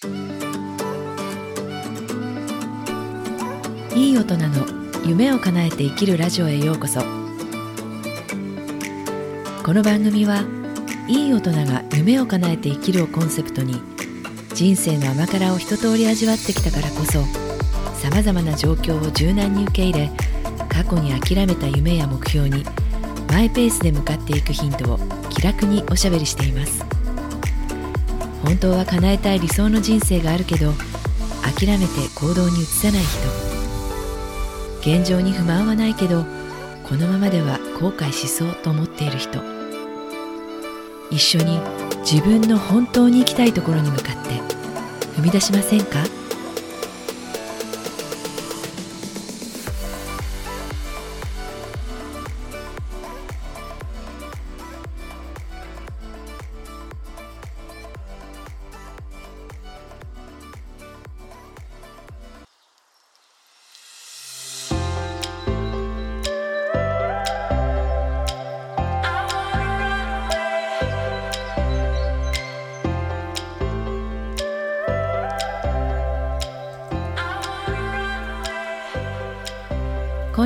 いい大人の夢を叶えて生きるラジオへようこそ。この番組はいい大人が夢を叶えて生きるをコンセプトに人生の甘辛を一通り味わってきたからこそさまざまな状況を柔軟に受け入れ過去に諦めた夢や目標にマイペースで向かっていくヒントを気楽におしゃべりしています。本当は叶えたい理想の人生があるけど諦めて行動に移さない人。現状に不満はないけどこのままでは後悔しそうと思っている人。一緒に自分の本当に行きたいところに向かって踏み出しませんか？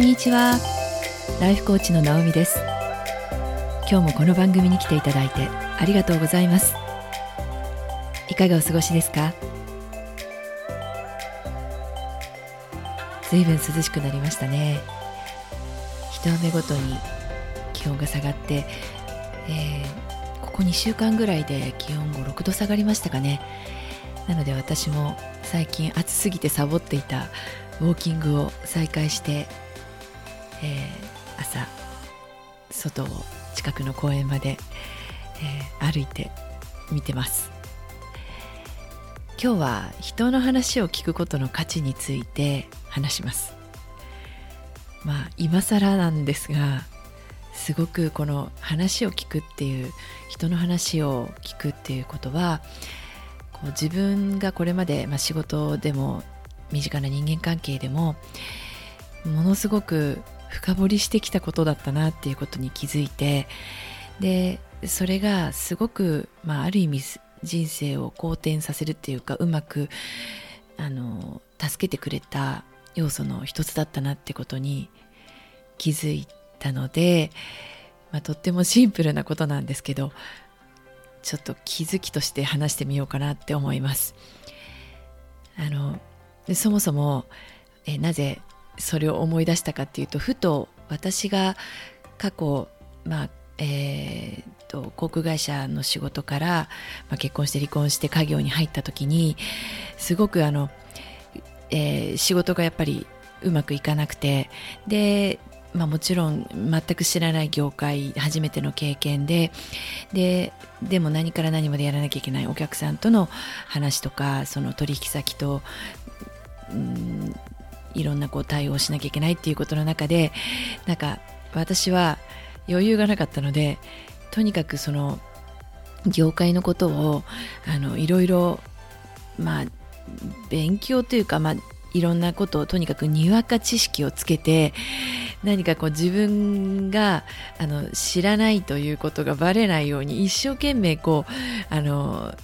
んにちは。ライフコーチの直美です。今日もこの番組に来ていただいてありがとうございます。いかがお過ごしですか？ずいぶん涼しくなりましたね。一雨ごとに気温が下がって、えー、ここ2週間ぐらいで気温5、6度下がりましたかね。なので私も最近暑すぎてサボっていたウォーキングを再開してえー、朝外を近くの公園まで、えー、歩いて見てます。今日は人の話を聞くことの価値について話します。まあ今更なんですがすごくこの話を聞くっていう人の話を聞くっていうことはこう自分がこれまで、まあ、仕事でも身近な人間関係でもものすごく深掘りしてきたことだったなっていうことに気づいてでそれがすごく、まあ、ある意味人生を好転させるっていうかうまくあの助けてくれた要素の一つだったなってことに気づいたので、まあ、とってもシンプルなことなんですけどちょっと気づきとして話してみようかなって思います。あのそもそもえなぜそれを思い出したかっていうとふと私が過去まあえーと、航空会社の仕事から、まあ、結婚して離婚して家業に入った時にすごくあの、えー、仕事がやっぱりうまくいかなくてで、まあ、もちろん全く知らない業界初めての経験でででも何から何までやらなきゃいけないお客さんとの話とかその取引先と、うんいろんなこう対応しなきゃいけないっていうことの中でなんか私は余裕がなかったのでとにかくその業界のことをあのいろいろまあ勉強というか、まあ、いろんなことをとにかくにわか知識をつけて何かこう自分があの知らないということがバレないように一生懸命こうあの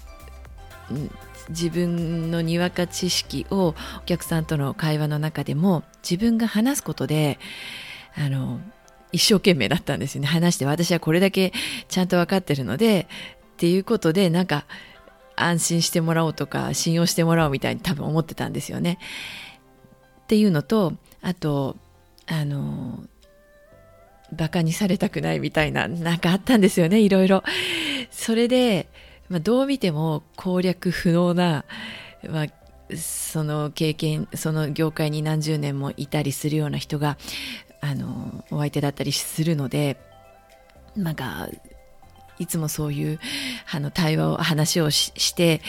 自分のにわか知識をお客さんとの会話の中でも自分が話すことであの一生懸命だったんですよね話して私はこれだけちゃんと分かってるのでっていうことでなんか安心してもらおうとか信用してもらおうみたいに多分思ってたんですよね。っていうのとあとあのバカにされたくないみたいななんかあったんですよねいろいろ。それでまあ、どう見ても攻略不能な、まあ、その経験その業界に何十年もいたりするような人があのお相手だったりするのでなんかいつもそういうあの対話を話をして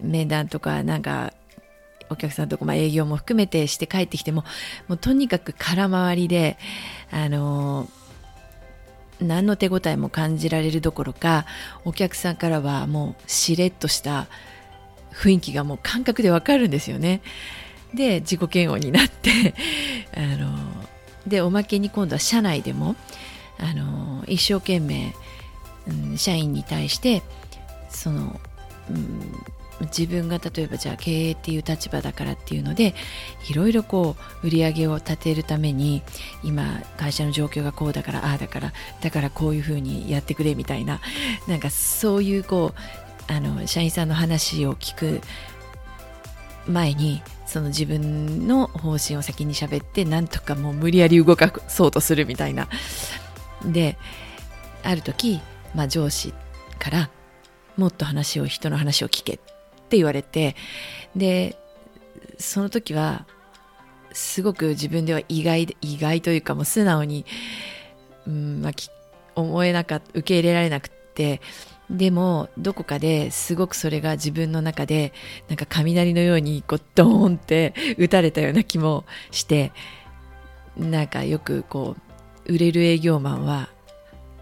面談とかなんかお客さんとか、まあ、営業も含めてして帰ってきてももうとにかく空回りであの何の手応えも感じられるどころかお客さんからはもうしれっとした雰囲気がもう感覚でわかるんですよね。で自己嫌悪になって あのでおまけに今度は社内でもあの一生懸命、うん、社員に対してその、うん、自分が例えばじゃあ経営っていう立場だからっていうのでいろいろこう売り上げを立てるために今会社の状況がこうだからああだからだからこういうふうにやってくれみたいな なんかそういうこうあの社員さんの話を聞く前にその自分の方針を先に喋ってなんとかもう無理やり動かそうとするみたいな。である時、まあ、上司からもっと話を人の話を聞けって。って言われてでその時はすごく自分では意外意外というかもう素直に、うんまあ、思えなかった受け入れられなくってでもどこかですごくそれが自分の中でなんか雷のようにこうドーンって打たれたような気もしてなんかよくこう売れる営業マンは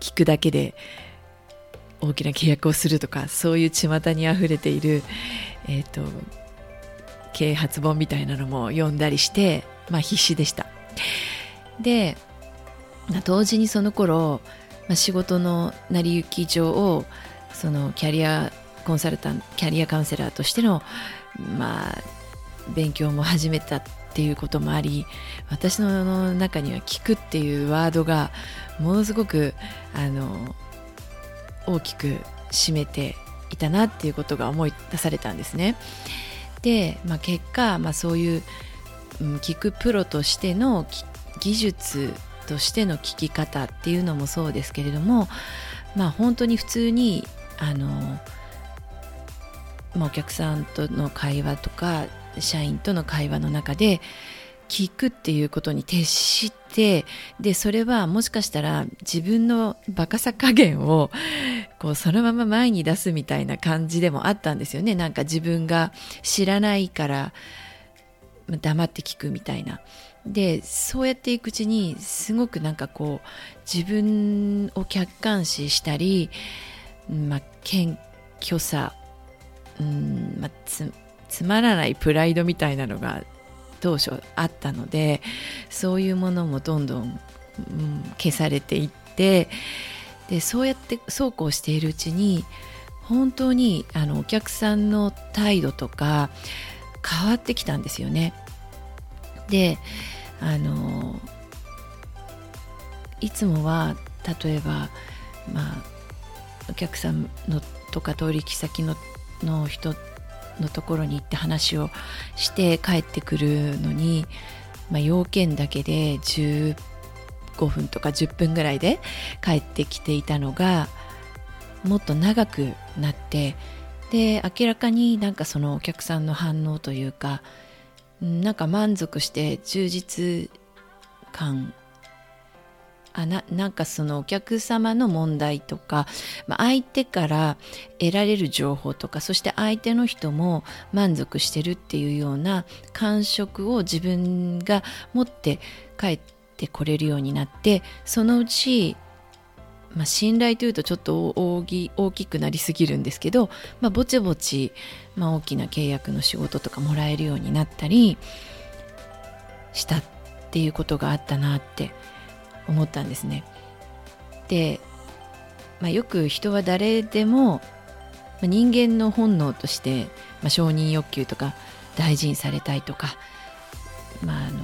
聞くだけで大きな契約をするとかそういう巷にあふれている、えーと、啓発本みたいなのも読んだりして、まあ、必死でした。で同時にその頃、まあ、仕事の成り行き上をそのキャリアコンサルタントキャリアカウンセラーとしての、まあ、勉強も始めたっていうこともあり私の中には聞くっていうワードがものすごくあの大きく占めていたなっていうことが思い出されたんですね。で、まあ、結果、まあ、そういう、うん、聞くプロとしての技術としての聞き方っていうのもそうですけれども、まあ、本当に普通にあの、まあ、お客さんとの会話とか社員との会話の中で聞くっていうことに徹してでそれはもしかしたら自分のバカさ加減をこうそのまま前に出すみたいな感じでもあったんですよねなんか自分が知らないから黙って聞くみたいな。でそうやっていくうちにすごくなんかこう自分を客観視したり、まあ、謙虚さ、うんまあ、つつまらないプライドみたいなのが当初あったのでそういうものもどんどん、うん、消されていってでそうやってそうこうしているうちに本当にあのお客さんの態度とか変わってきたんですよね。であのいつもは例えばまあお客さんのとか取引先のの人のところに行って話をして帰ってくるのに、まあ、要件だけで5分とか10分ぐらいで帰ってきていたのがもっと長くなってで明らかになんかそのお客さんの反応というかなんか満足して充実感あななんかそのお客様の問題とか、まあ、相手から得られる情報とかそして相手の人も満足してるっていうような感触を自分が持って帰ってこれるようになってそのうちまあ、信頼というとちょっと大きくなりすぎるんですけど、まあ、ぼちぼち、まあ、大きな契約の仕事とかもらえるようになったりしたっていうことがあったなって思ったんですね。で、まあ、よく人は誰でも人間の本能として、まあ、承認欲求とか大事にされたいとか、まあ、あの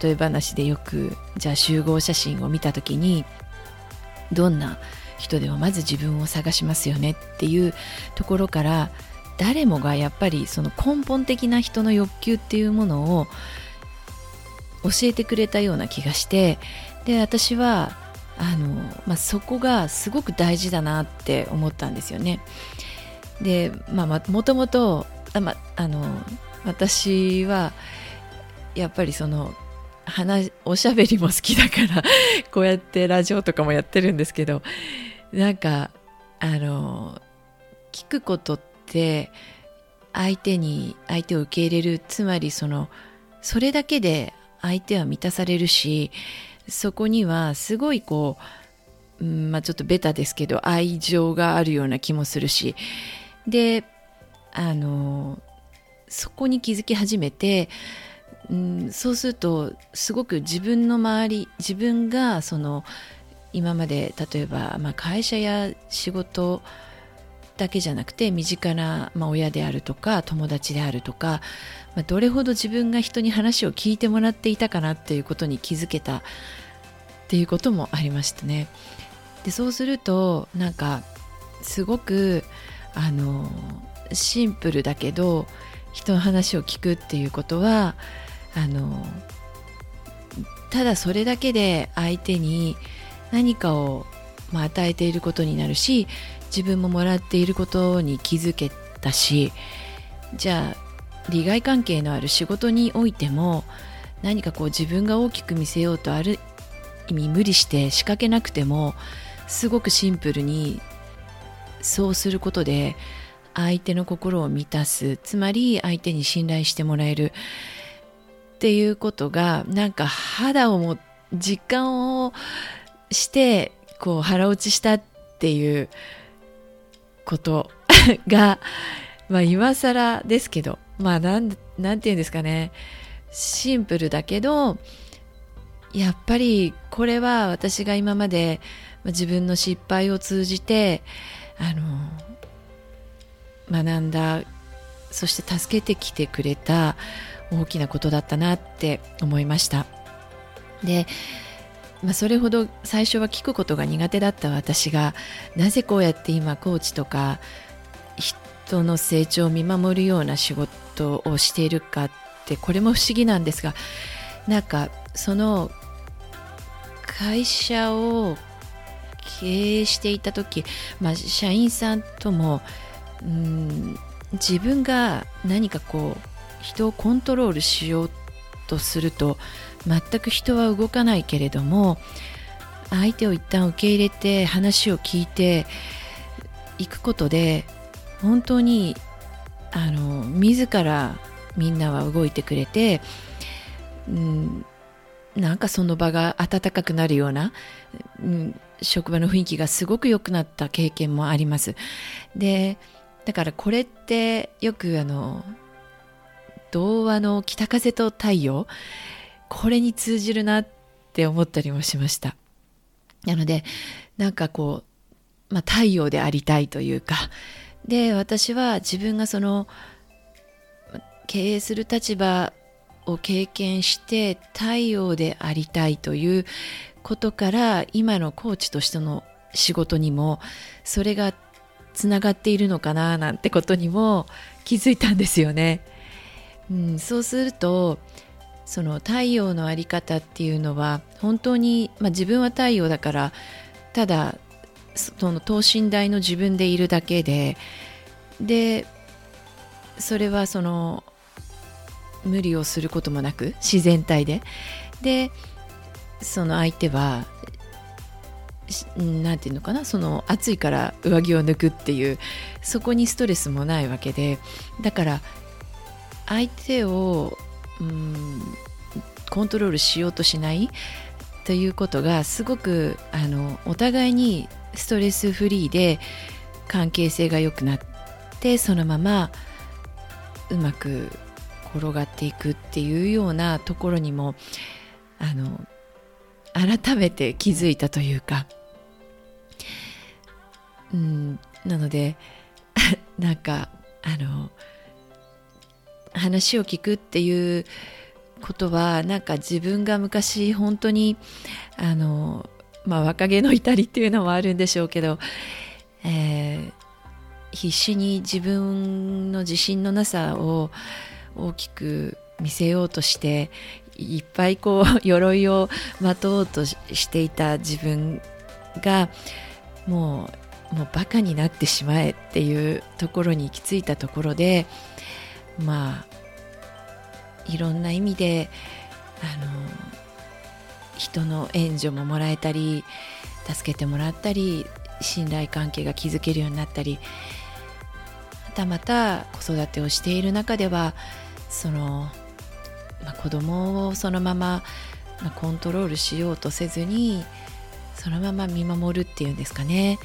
例え話でよくじゃあ集合写真を見た時にどんな人でもまず自分を探しますよねっていうところから誰もがやっぱりその根本的な人の欲求っていうものを教えてくれたような気がしてで私はあの、まあ、そこがすごく大事だなって思ったんですよね。で、まあ、もともとあ、まあの私はやっぱりその話おしゃべりも好きだから こうやってラジオとかもやってるんですけどなんかあの聞くことって相手に相手を受け入れるつまりそのそれだけで相手は満たされるしそこにはすごいこう、うんまあ、ちょっとベタですけど愛情があるような気もするしであのそこに気づき始めて、うん、そうするとすごく自分の周り自分がその今まで例えば、まあ、会社や仕事だけじゃなくて身近な、まあ、親であるとか友達であるとか、まあ、どれほど自分が人に話を聞いてもらっていたかなっていうことに気づけたっていうこともありましたね。でそうするとなんかすごくあのシンプルだけど人の話を聞くっていうことはあのただそれだけで相手に何かを、まあ、与えていることになるし自分ももらっていることに気づけたしじゃあ利害関係のある仕事においても何かこう自分が大きく見せようとある意味無理して仕掛けなくてもすごくシンプルにそうすることで相手の心を満たす。つまり相手に信頼してもらえる。っていうことがなんか肌をも実感をしてこう腹落ちしたっていうこと がまあ今更ですけどまあなんなんて言うんですかね。シンプルだけどやっぱりこれは私が今まで自分の失敗を通じてあの学んだそして助けてきてくれた大きなことだったなって思いました。で、まあ、それほど最初は聞くことが苦手だった私がなぜこうやって今コーチとか人の成長を見守るような仕事をしているかってこれも不思議なんですがなんかその会社を経営していた時、まあ、社員さんともうん自分が何かこう人をコントロールしようとすると全く人は動かないけれども相手を一旦受け入れて話を聞いていくことで本当にあの自らみんなは動いてくれて、うん、なんかその場が温かくなるような、うん、職場の雰囲気がすごく良くなった経験もあります。でだからこれってよくあの童話の北風と太陽。これに通じるなって思ったりもしました。なのでなんかこう、まあ、太陽でありたいというか。で私は自分がその経営する立場を経験して太陽でありたいということから今のコーチとしての仕事にもそれがつながっているのかななんてことにも気づいたんですよね。うん、そうするとその太陽の在り方っていうのは本当に、まあ、自分は太陽だからただその等身大の自分でいるだけででそれはその無理をすることもなく自然体で。でその相手は何て言うのかなその暑いから上着を脱くっていうそこにストレスもないわけでだから相手をうんコントロールしようとしないということがすごくあのお互いにストレスフリーで関係性が良くなってそのままうまく転がっていくっていうようなところにもあの改めて気づいたというか、うん、なので なんかあの話を聞くっていうことはなんか自分が昔本当にあのまあ若気の至りっていうのもあるんでしょうけど、えー、必死に自分の自信のなさを大きく見せようとしていっぱいこう 鎧をまとうとしていた自分がもうもうバカになってしまえっていうところに行き着いたところでまあいろんな意味であの人の援助ももらえたり助けてもらったり信頼関係が築けるようになったりまたまた子育てをしている中ではそのまあ、子供をそのまま、コントロールしようとせずにそのまま見守るっていうんですかね、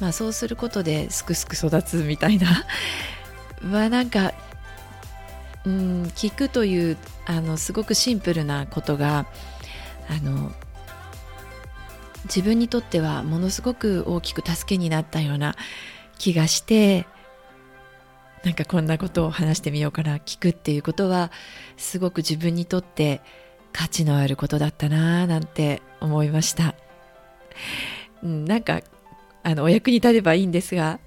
まあ、そうすることですくすく育つみたいな。まあなんかうん聞くというあのすごくシンプルなことがあの自分にとってはものすごく大きく助けになったような気がしてなんかこんなことを話してみようかな聞くっていうことはすごく自分にとって価値のあることだったなぁなんて思いました、うん、なんかあのお役に立てばいいんですが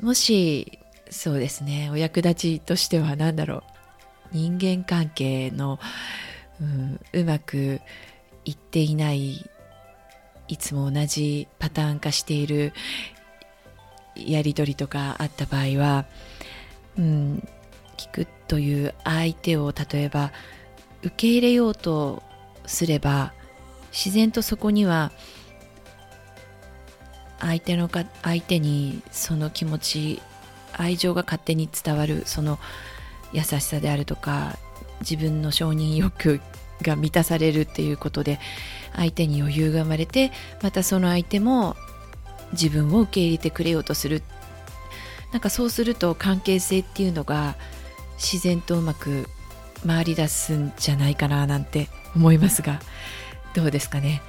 もしそうですね。お役立ちとしては何だろう。人間関係の、うん、うまくいっていないいつも同じパターン化しているやり取りとかあった場合は、うん、聞くという相手を例えば受け入れようとすれば自然とそこには相手のか相手にその気持ち愛情が勝手に伝わるその優しさであるとか自分の承認欲が満たされるっていうことで相手に余裕が生まれてまたその相手も自分を受け入れてくれようとする。なんかそうすると関係性っていうのが自然とうまく回り出すんじゃないかななんて思いますがどうですかね。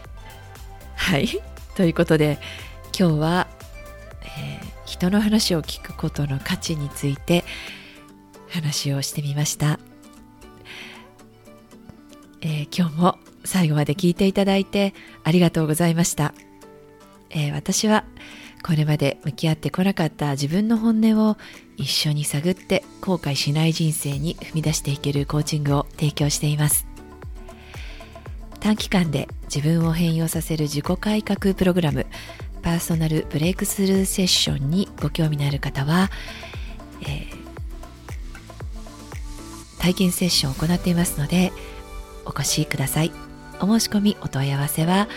はい。ということで今日は、えー、人の話を聞くことの価値について話をしてみました、えー、今日も最後まで聞いていただいてありがとうございました、えー、私はこれまで向き合ってこなかった自分の本音を一緒に探って後悔しない人生に踏み出していけるコーチングを提供しています。短期間で自分を変容させる自己改革プログラムパーソナルブレイクスルーセッションにご興味のある方は、えー、体験セッションを行っていますのでお越しください。お申し込みお問い合わせは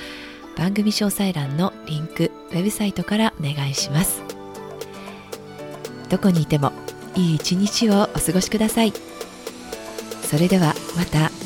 番組詳細欄のリンクウェブサイトからお願いします。どこにいてもいい一日をお過ごしください。それではまた。